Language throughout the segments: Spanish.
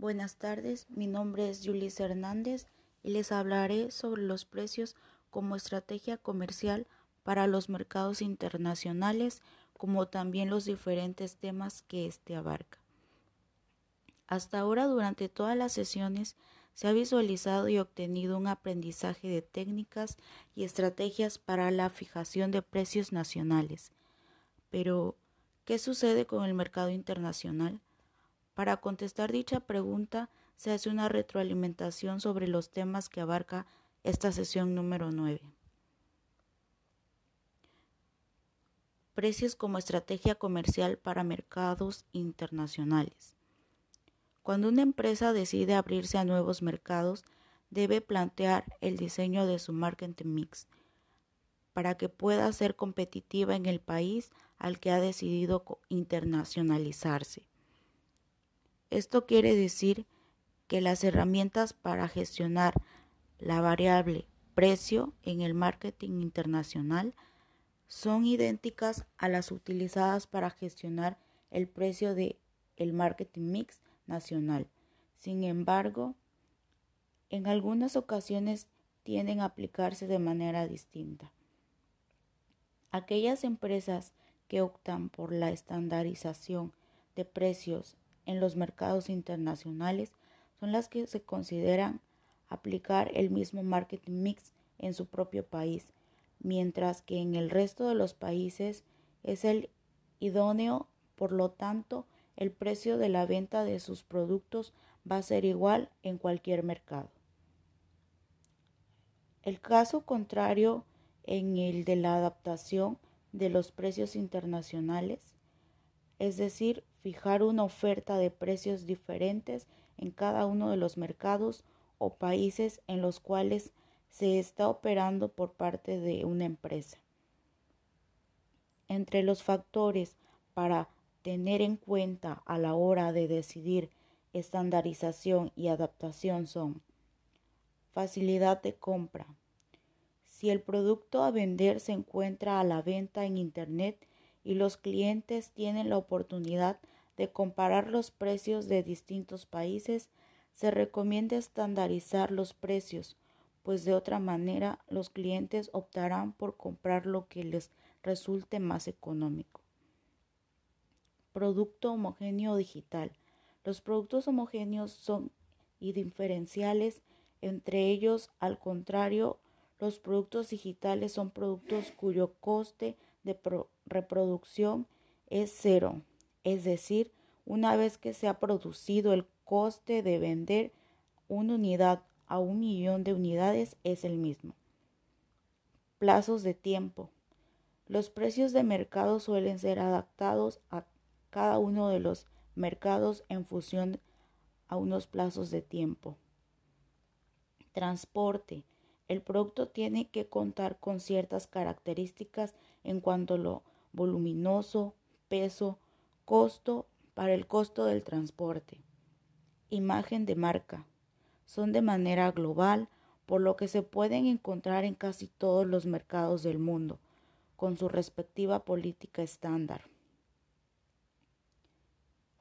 Buenas tardes, mi nombre es Julis Hernández y les hablaré sobre los precios como estrategia comercial para los mercados internacionales, como también los diferentes temas que éste abarca. Hasta ahora, durante todas las sesiones, se ha visualizado y obtenido un aprendizaje de técnicas y estrategias para la fijación de precios nacionales. Pero, ¿qué sucede con el mercado internacional? Para contestar dicha pregunta, se hace una retroalimentación sobre los temas que abarca esta sesión número 9. Precios como estrategia comercial para mercados internacionales. Cuando una empresa decide abrirse a nuevos mercados, debe plantear el diseño de su marketing mix para que pueda ser competitiva en el país al que ha decidido internacionalizarse. Esto quiere decir que las herramientas para gestionar la variable precio en el marketing internacional son idénticas a las utilizadas para gestionar el precio de el marketing mix nacional. Sin embargo, en algunas ocasiones tienden a aplicarse de manera distinta. Aquellas empresas que optan por la estandarización de precios en los mercados internacionales son las que se consideran aplicar el mismo marketing mix en su propio país, mientras que en el resto de los países es el idóneo, por lo tanto, el precio de la venta de sus productos va a ser igual en cualquier mercado. El caso contrario en el de la adaptación de los precios internacionales, es decir, fijar una oferta de precios diferentes en cada uno de los mercados o países en los cuales se está operando por parte de una empresa. Entre los factores para tener en cuenta a la hora de decidir estandarización y adaptación son facilidad de compra. Si el producto a vender se encuentra a la venta en Internet y los clientes tienen la oportunidad de comparar los precios de distintos países, se recomienda estandarizar los precios, pues de otra manera los clientes optarán por comprar lo que les resulte más económico. Producto homogéneo digital. Los productos homogéneos son indiferenciales entre ellos, al contrario, los productos digitales son productos cuyo coste de reproducción es cero es decir, una vez que se ha producido el coste de vender una unidad a un millón de unidades es el mismo. Plazos de tiempo. Los precios de mercado suelen ser adaptados a cada uno de los mercados en función a unos plazos de tiempo. Transporte. El producto tiene que contar con ciertas características en cuanto a lo voluminoso, peso, Costo para el costo del transporte. Imagen de marca. Son de manera global, por lo que se pueden encontrar en casi todos los mercados del mundo, con su respectiva política estándar.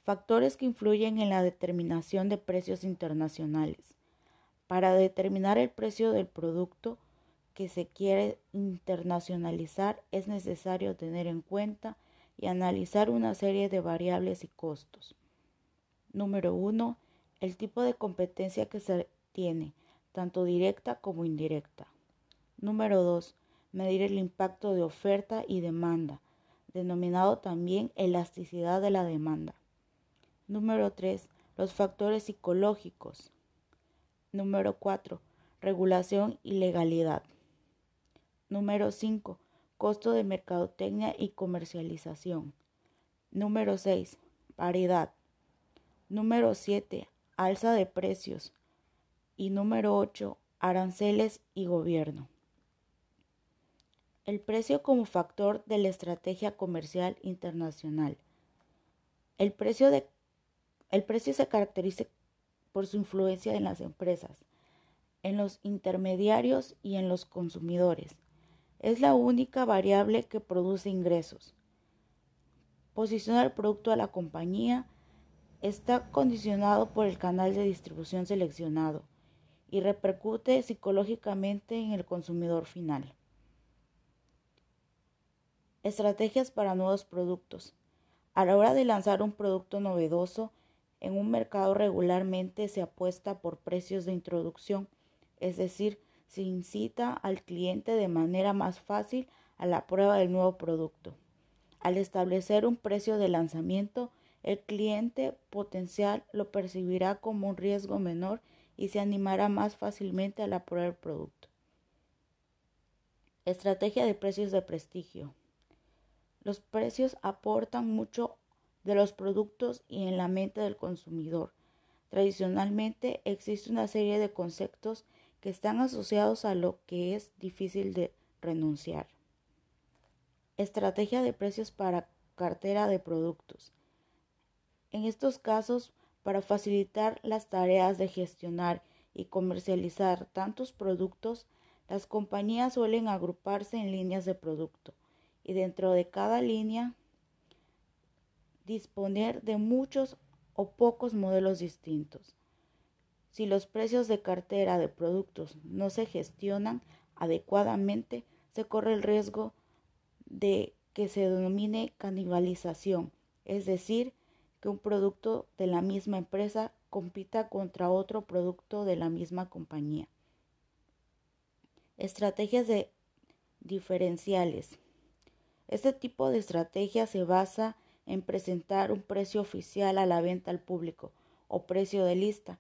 Factores que influyen en la determinación de precios internacionales. Para determinar el precio del producto que se quiere internacionalizar es necesario tener en cuenta y analizar una serie de variables y costos. Número 1. El tipo de competencia que se tiene, tanto directa como indirecta. Número 2. Medir el impacto de oferta y demanda, denominado también elasticidad de la demanda. Número 3. Los factores psicológicos. Número 4. Regulación y legalidad. Número 5 costo de mercadotecnia y comercialización. Número 6. Paridad. Número 7. Alza de precios. Y número 8. Aranceles y gobierno. El precio como factor de la estrategia comercial internacional. El precio, de, el precio se caracteriza por su influencia en las empresas, en los intermediarios y en los consumidores es la única variable que produce ingresos. Posiciona el producto a la compañía está condicionado por el canal de distribución seleccionado y repercute psicológicamente en el consumidor final. Estrategias para nuevos productos. A la hora de lanzar un producto novedoso, en un mercado regularmente se apuesta por precios de introducción, es decir, se incita al cliente de manera más fácil a la prueba del nuevo producto. Al establecer un precio de lanzamiento, el cliente potencial lo percibirá como un riesgo menor y se animará más fácilmente a la prueba del producto. Estrategia de precios de prestigio. Los precios aportan mucho de los productos y en la mente del consumidor. Tradicionalmente existe una serie de conceptos que están asociados a lo que es difícil de renunciar. Estrategia de precios para cartera de productos. En estos casos, para facilitar las tareas de gestionar y comercializar tantos productos, las compañías suelen agruparse en líneas de producto y dentro de cada línea disponer de muchos o pocos modelos distintos. Si los precios de cartera de productos no se gestionan adecuadamente, se corre el riesgo de que se denomine canibalización, es decir, que un producto de la misma empresa compita contra otro producto de la misma compañía. Estrategias de diferenciales. Este tipo de estrategia se basa en presentar un precio oficial a la venta al público o precio de lista,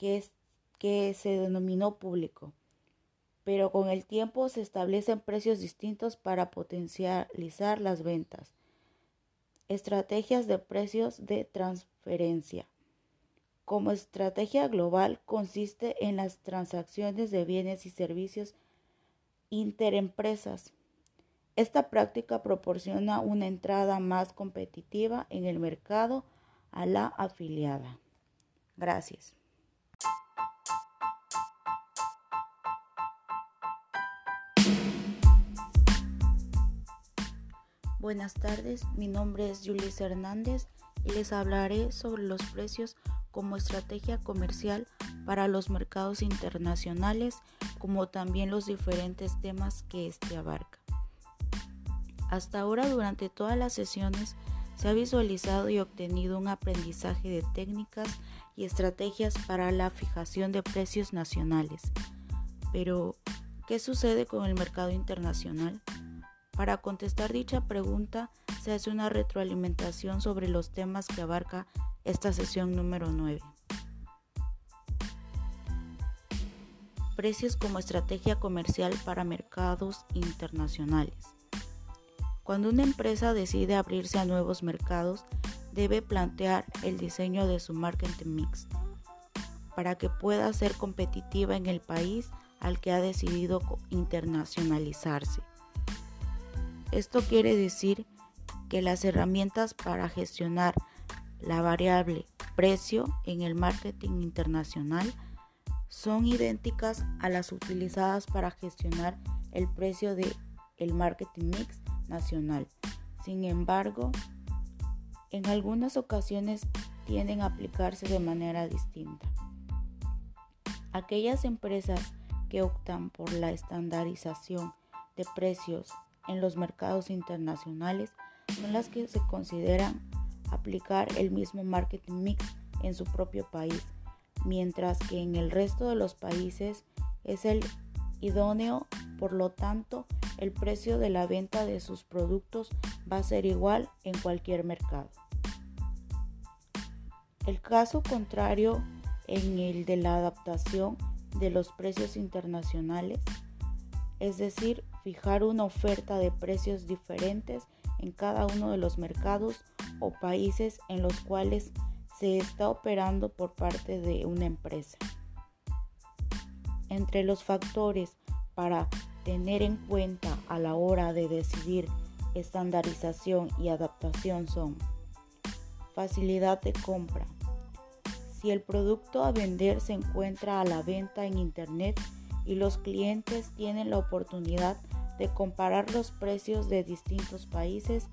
que, se denominó público. Pero con el tiempo se establecen precios distintos para potencializar las ventas. Estrategias de precios de transferencia. Como estrategia global consiste en las transacciones de bienes y servicios interempresas esta práctica proporciona una entrada más competitiva en el mercado a la afiliada. Gracias. Buenas tardes, mi nombre es Julis Hernández y les hablaré sobre los precios como estrategia comercial para los mercados internacionales, como también los diferentes temas que este abarca. Hasta ahora durante todas las sesiones se ha visualizado y obtenido un aprendizaje de técnicas y estrategias para la fijación de precios nacionales. Pero, ¿qué sucede con el mercado internacional? Para contestar dicha pregunta se hace una retroalimentación sobre los temas que abarca esta sesión número 9. Precios como estrategia comercial para mercados internacionales. Cuando una empresa decide abrirse a nuevos mercados, debe plantear el diseño de su marketing mix para que pueda ser competitiva en el país al que ha decidido internacionalizarse. Esto quiere decir que las herramientas para gestionar la variable precio en el marketing internacional son idénticas a las utilizadas para gestionar el precio de el marketing mix nacional. Sin embargo, en algunas ocasiones tienden a aplicarse de manera distinta. Aquellas empresas que optan por la estandarización de precios en los mercados internacionales son las que se consideran aplicar el mismo marketing mix en su propio país, mientras que en el resto de los países es el idóneo, por lo tanto, el precio de la venta de sus productos va a ser igual en cualquier mercado. El caso contrario en el de la adaptación de los precios internacionales, es decir, fijar una oferta de precios diferentes en cada uno de los mercados o países en los cuales se está operando por parte de una empresa. Entre los factores para tener en cuenta a la hora de decidir estandarización y adaptación son facilidad de compra. Si el producto a vender se encuentra a la venta en Internet y los clientes tienen la oportunidad de comparar los precios de distintos países,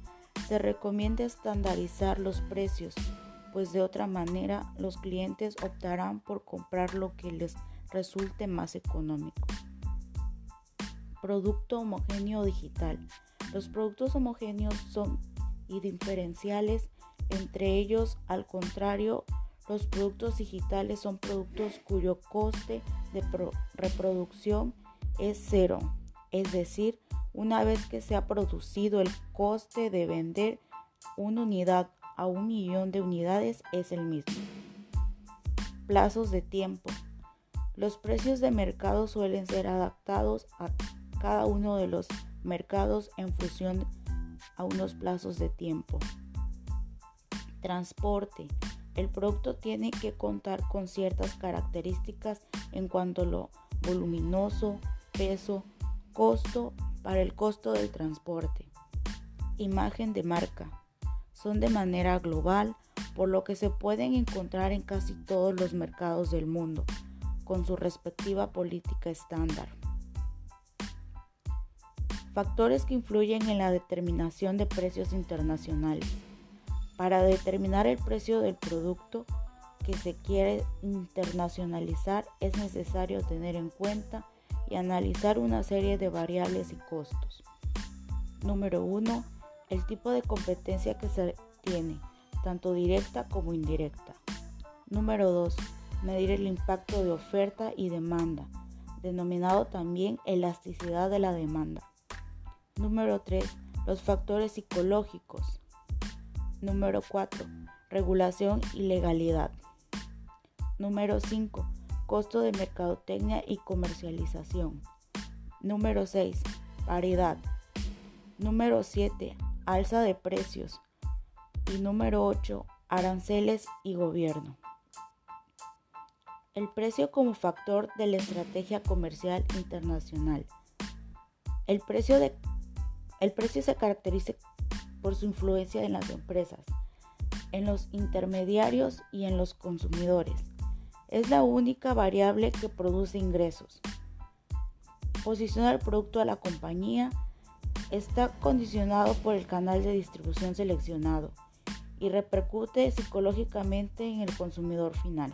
se recomienda estandarizar los precios, pues de otra manera los clientes optarán por comprar lo que les resulte más económico. Producto homogéneo digital. Los productos homogéneos son indiferenciales entre ellos, al contrario, los productos digitales son productos cuyo coste de reproducción es cero, es decir, una vez que se ha producido el coste de vender una unidad a un millón de unidades es el mismo. Plazos de tiempo. Los precios de mercado suelen ser adaptados a cada uno de los mercados en función a unos plazos de tiempo. Transporte. El producto tiene que contar con ciertas características en cuanto a lo voluminoso, peso, costo para el costo del transporte. Imagen de marca. Son de manera global, por lo que se pueden encontrar en casi todos los mercados del mundo, con su respectiva política estándar. Factores que influyen en la determinación de precios internacionales. Para determinar el precio del producto que se quiere internacionalizar es necesario tener en cuenta y analizar una serie de variables y costos. Número 1. El tipo de competencia que se tiene, tanto directa como indirecta. Número 2. Medir el impacto de oferta y demanda, denominado también elasticidad de la demanda. Número 3. Los factores psicológicos. Número 4. Regulación y legalidad. Número 5. Costo de mercadotecnia y comercialización. Número 6. Paridad. Número 7. Alza de precios. Y número 8. Aranceles y gobierno. El precio como factor de la estrategia comercial internacional. El precio de el precio se caracteriza por su influencia en las empresas, en los intermediarios y en los consumidores. Es la única variable que produce ingresos. Posiciona el producto a la compañía está condicionado por el canal de distribución seleccionado y repercute psicológicamente en el consumidor final.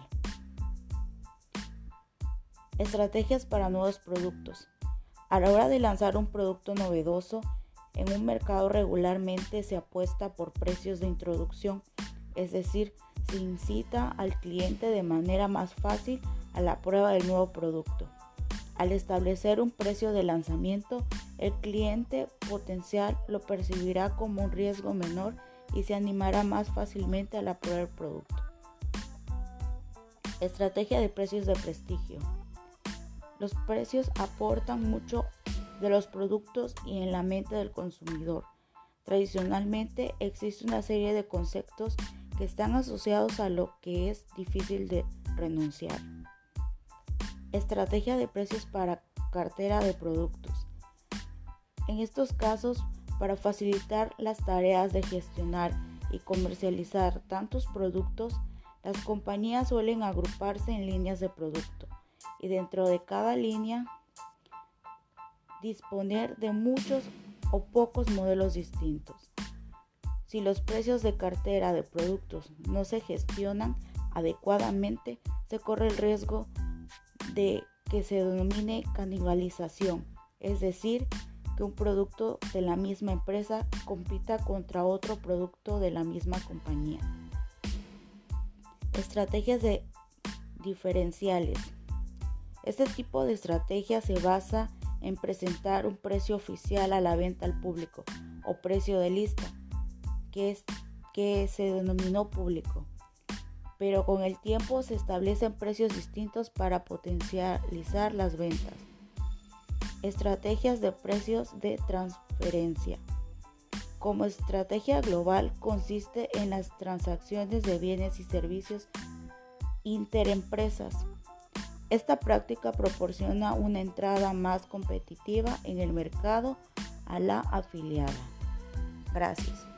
Estrategias para nuevos productos. A la hora de lanzar un producto novedoso, en un mercado regularmente se apuesta por precios de introducción, es decir, se incita al cliente de manera más fácil a la prueba del nuevo producto. Al establecer un precio de lanzamiento, el cliente potencial lo percibirá como un riesgo menor y se animará más fácilmente a la prueba del producto. Estrategia de precios de prestigio. Los precios aportan mucho de los productos y en la mente del consumidor. Tradicionalmente existe una serie de conceptos que están asociados a lo que es difícil de renunciar. Estrategia de precios para cartera de productos. En estos casos, para facilitar las tareas de gestionar y comercializar tantos productos, las compañías suelen agruparse en líneas de producto y dentro de cada línea disponer de muchos o pocos modelos distintos. Si los precios de cartera de productos no se gestionan adecuadamente, se corre el riesgo de que se denomine canibalización, es decir, que un producto de la misma empresa compita contra otro producto de la misma compañía. Estrategias de diferenciales. Este tipo de estrategia se basa en presentar un precio oficial a la venta al público o precio de lista, que, es, que se denominó público. Pero con el tiempo se establecen precios distintos para potencializar las ventas. Estrategias de precios de transferencia. Como estrategia global consiste en las transacciones de bienes y servicios interempresas esta práctica proporciona una entrada más competitiva en el mercado a la afiliada. Gracias.